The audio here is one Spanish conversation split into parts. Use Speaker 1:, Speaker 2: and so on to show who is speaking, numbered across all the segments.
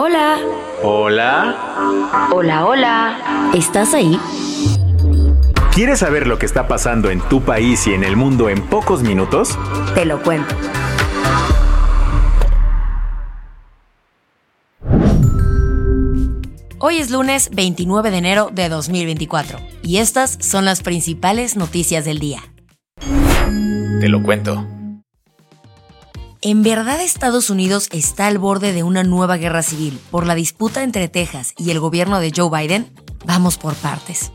Speaker 1: Hola.
Speaker 2: Hola.
Speaker 1: Hola, hola. ¿Estás ahí?
Speaker 2: ¿Quieres saber lo que está pasando en tu país y en el mundo en pocos minutos?
Speaker 1: Te lo cuento. Hoy es lunes 29 de enero de 2024 y estas son las principales noticias del día.
Speaker 2: Te lo cuento.
Speaker 1: ¿En verdad Estados Unidos está al borde de una nueva guerra civil por la disputa entre Texas y el gobierno de Joe Biden? Vamos por partes.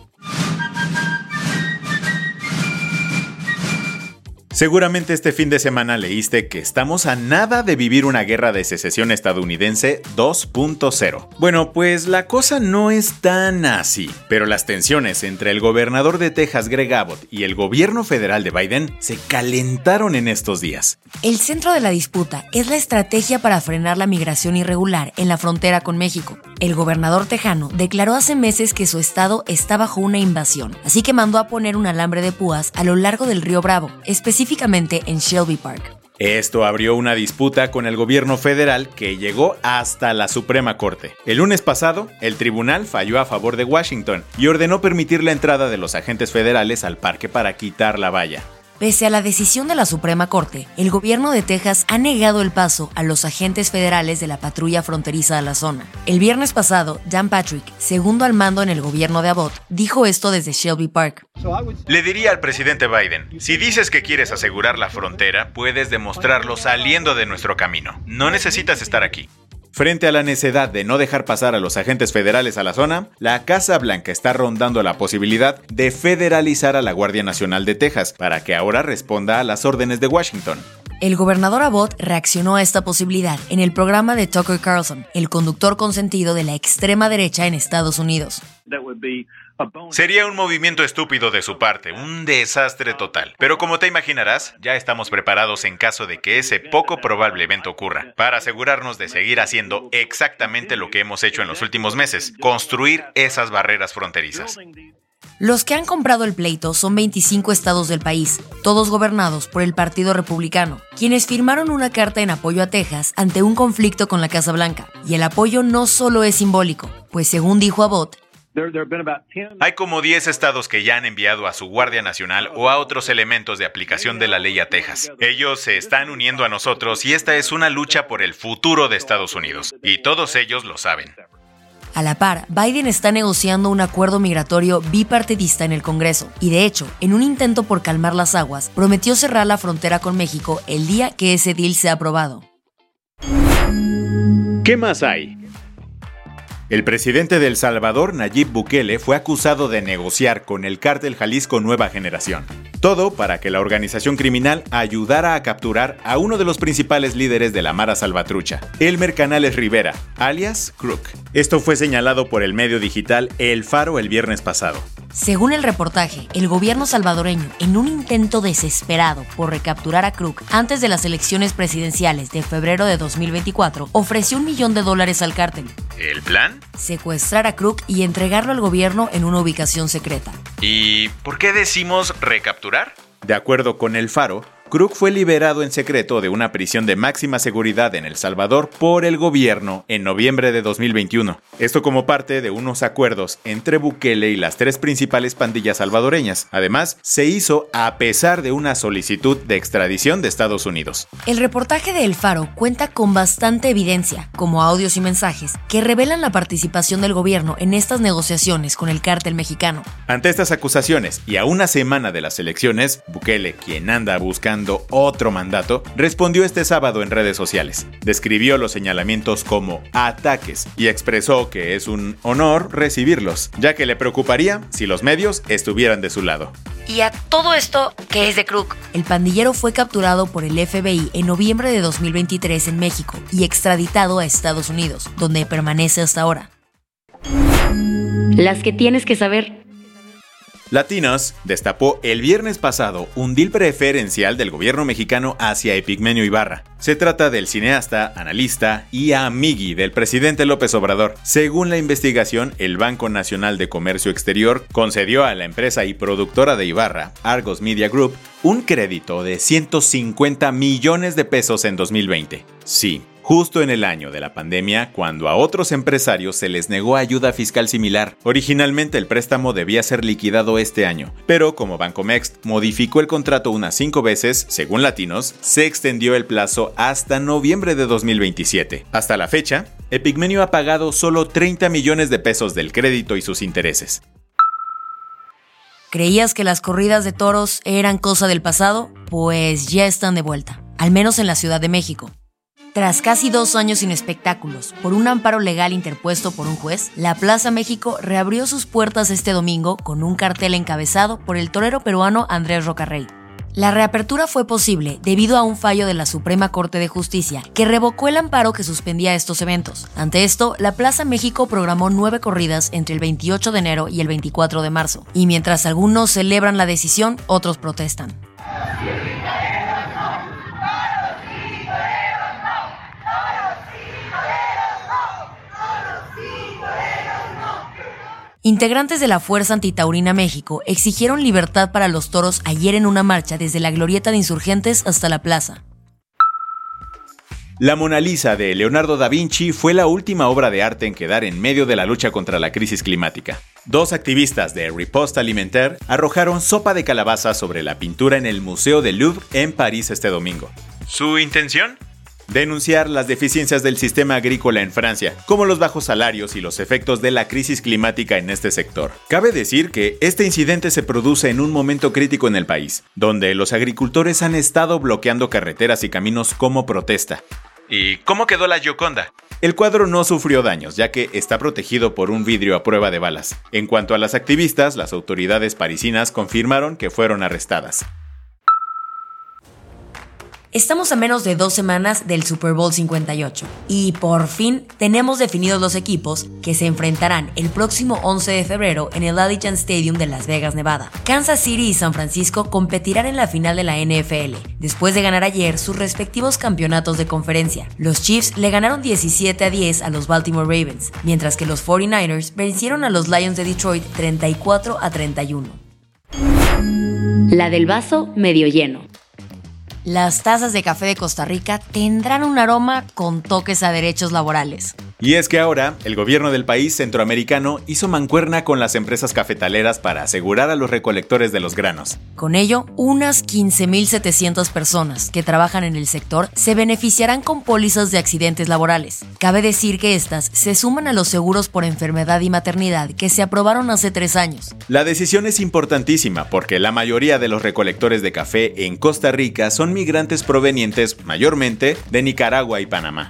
Speaker 2: Seguramente este fin de semana leíste que estamos a nada de vivir una guerra de secesión estadounidense 2.0. Bueno, pues la cosa no es tan así, pero las tensiones entre el gobernador de Texas Greg Abbott y el gobierno federal de Biden se calentaron en estos días.
Speaker 1: El centro de la disputa es la estrategia para frenar la migración irregular en la frontera con México. El gobernador tejano declaró hace meses que su estado está bajo una invasión, así que mandó a poner un alambre de púas a lo largo del río Bravo, específicamente en Shelby Park.
Speaker 2: Esto abrió una disputa con el gobierno federal que llegó hasta la Suprema Corte. El lunes pasado, el tribunal falló a favor de Washington y ordenó permitir la entrada de los agentes federales al parque para quitar la valla.
Speaker 1: Pese a la decisión de la Suprema Corte, el gobierno de Texas ha negado el paso a los agentes federales de la patrulla fronteriza de la zona. El viernes pasado, Dan Patrick, segundo al mando en el gobierno de Abbott, dijo esto desde Shelby Park.
Speaker 2: Le diría al presidente Biden, si dices que quieres asegurar la frontera, puedes demostrarlo saliendo de nuestro camino. No necesitas estar aquí. Frente a la necedad de no dejar pasar a los agentes federales a la zona, la Casa Blanca está rondando la posibilidad de federalizar a la Guardia Nacional de Texas para que ahora responda a las órdenes de Washington.
Speaker 1: El gobernador Abbott reaccionó a esta posibilidad en el programa de Tucker Carlson, el conductor consentido de la extrema derecha en Estados Unidos.
Speaker 2: Sería un movimiento estúpido de su parte, un desastre total. Pero como te imaginarás, ya estamos preparados en caso de que ese poco probable evento ocurra, para asegurarnos de seguir haciendo exactamente lo que hemos hecho en los últimos meses, construir esas barreras fronterizas.
Speaker 1: Los que han comprado el pleito son 25 estados del país, todos gobernados por el Partido Republicano, quienes firmaron una carta en apoyo a Texas ante un conflicto con la Casa Blanca. Y el apoyo no solo es simbólico, pues según dijo Abbott,
Speaker 2: hay como 10 estados que ya han enviado a su Guardia Nacional o a otros elementos de aplicación de la ley a Texas. Ellos se están uniendo a nosotros y esta es una lucha por el futuro de Estados Unidos. Y todos ellos lo saben.
Speaker 1: A la par, Biden está negociando un acuerdo migratorio bipartidista en el Congreso y de hecho, en un intento por calmar las aguas, prometió cerrar la frontera con México el día que ese deal sea aprobado.
Speaker 2: ¿Qué más hay? El presidente de El Salvador, Nayib Bukele, fue acusado de negociar con el cártel Jalisco Nueva Generación. Todo para que la organización criminal ayudara a capturar a uno de los principales líderes de la Mara Salvatrucha, Elmer Canales Rivera, alias Crook. Esto fue señalado por el medio digital El Faro el viernes pasado.
Speaker 1: Según el reportaje, el gobierno salvadoreño, en un intento desesperado por recapturar a Crook antes de las elecciones presidenciales de febrero de 2024, ofreció un millón de dólares al cártel.
Speaker 2: ¿El plan?
Speaker 1: Secuestrar a Crook y entregarlo al gobierno en una ubicación secreta.
Speaker 2: ¿Y por qué decimos recapturar? De acuerdo con el Faro, Crook fue liberado en secreto de una prisión de máxima seguridad en El Salvador por el gobierno en noviembre de 2021. Esto como parte de unos acuerdos entre Bukele y las tres principales pandillas salvadoreñas. Además, se hizo a pesar de una solicitud de extradición de Estados Unidos.
Speaker 1: El reportaje de El Faro cuenta con bastante evidencia, como audios y mensajes, que revelan la participación del gobierno en estas negociaciones con el cártel mexicano.
Speaker 2: Ante estas acusaciones y a una semana de las elecciones, Bukele, quien anda buscando buscando otro mandato, respondió este sábado en redes sociales. Describió los señalamientos como ataques y expresó que es un honor recibirlos, ya que le preocuparía si los medios estuvieran de su lado.
Speaker 1: Y a todo esto, ¿qué es de Crook? El pandillero fue capturado por el FBI en noviembre de 2023 en México y extraditado a Estados Unidos, donde permanece hasta ahora. Las que tienes que saber.
Speaker 2: Latinos destapó el viernes pasado un deal preferencial del gobierno mexicano hacia Epigmenio Ibarra. Se trata del cineasta, analista y amigui del presidente López Obrador. Según la investigación, el Banco Nacional de Comercio Exterior concedió a la empresa y productora de Ibarra, Argos Media Group, un crédito de 150 millones de pesos en 2020. Sí, justo en el año de la pandemia, cuando a otros empresarios se les negó ayuda fiscal similar. Originalmente el préstamo debía ser liquidado este año, pero como Bancomext modificó el contrato unas cinco veces, según Latinos, se extendió el plazo hasta noviembre de 2027. Hasta la fecha, Epigmenio ha pagado solo 30 millones de pesos del crédito y sus intereses.
Speaker 1: ¿Creías que las corridas de toros eran cosa del pasado? Pues ya están de vuelta, al menos en la Ciudad de México. Tras casi dos años sin espectáculos, por un amparo legal interpuesto por un juez, la Plaza México reabrió sus puertas este domingo con un cartel encabezado por el torero peruano Andrés Rocarrey. La reapertura fue posible debido a un fallo de la Suprema Corte de Justicia que revocó el amparo que suspendía estos eventos. Ante esto, la Plaza México programó nueve corridas entre el 28 de enero y el 24 de marzo, y mientras algunos celebran la decisión, otros protestan. Integrantes de la Fuerza Antitaurina México exigieron libertad para los toros ayer en una marcha desde la glorieta de insurgentes hasta la plaza.
Speaker 2: La Mona Lisa de Leonardo da Vinci fue la última obra de arte en quedar en medio de la lucha contra la crisis climática. Dos activistas de Riposte Alimentaire arrojaron sopa de calabaza sobre la pintura en el Museo del Louvre en París este domingo. ¿Su intención? Denunciar las deficiencias del sistema agrícola en Francia, como los bajos salarios y los efectos de la crisis climática en este sector. Cabe decir que este incidente se produce en un momento crítico en el país, donde los agricultores han estado bloqueando carreteras y caminos como protesta. ¿Y cómo quedó la Gioconda? El cuadro no sufrió daños, ya que está protegido por un vidrio a prueba de balas. En cuanto a las activistas, las autoridades parisinas confirmaron que fueron arrestadas.
Speaker 1: Estamos a menos de dos semanas del Super Bowl 58 y por fin tenemos definidos los equipos que se enfrentarán el próximo 11 de febrero en el Allegiant Stadium de Las Vegas, Nevada. Kansas City y San Francisco competirán en la final de la NFL, después de ganar ayer sus respectivos campeonatos de conferencia. Los Chiefs le ganaron 17 a 10 a los Baltimore Ravens, mientras que los 49ers vencieron a los Lions de Detroit 34 a 31.
Speaker 3: La del vaso medio lleno.
Speaker 1: Las tazas de café de Costa Rica tendrán un aroma con toques a derechos laborales.
Speaker 2: Y es que ahora el gobierno del país centroamericano hizo mancuerna con las empresas cafetaleras para asegurar a los recolectores de los granos.
Speaker 1: Con ello, unas 15.700 personas que trabajan en el sector se beneficiarán con pólizas de accidentes laborales. Cabe decir que estas se suman a los seguros por enfermedad y maternidad que se aprobaron hace tres años.
Speaker 2: La decisión es importantísima porque la mayoría de los recolectores de café en Costa Rica son migrantes provenientes mayormente de Nicaragua y Panamá.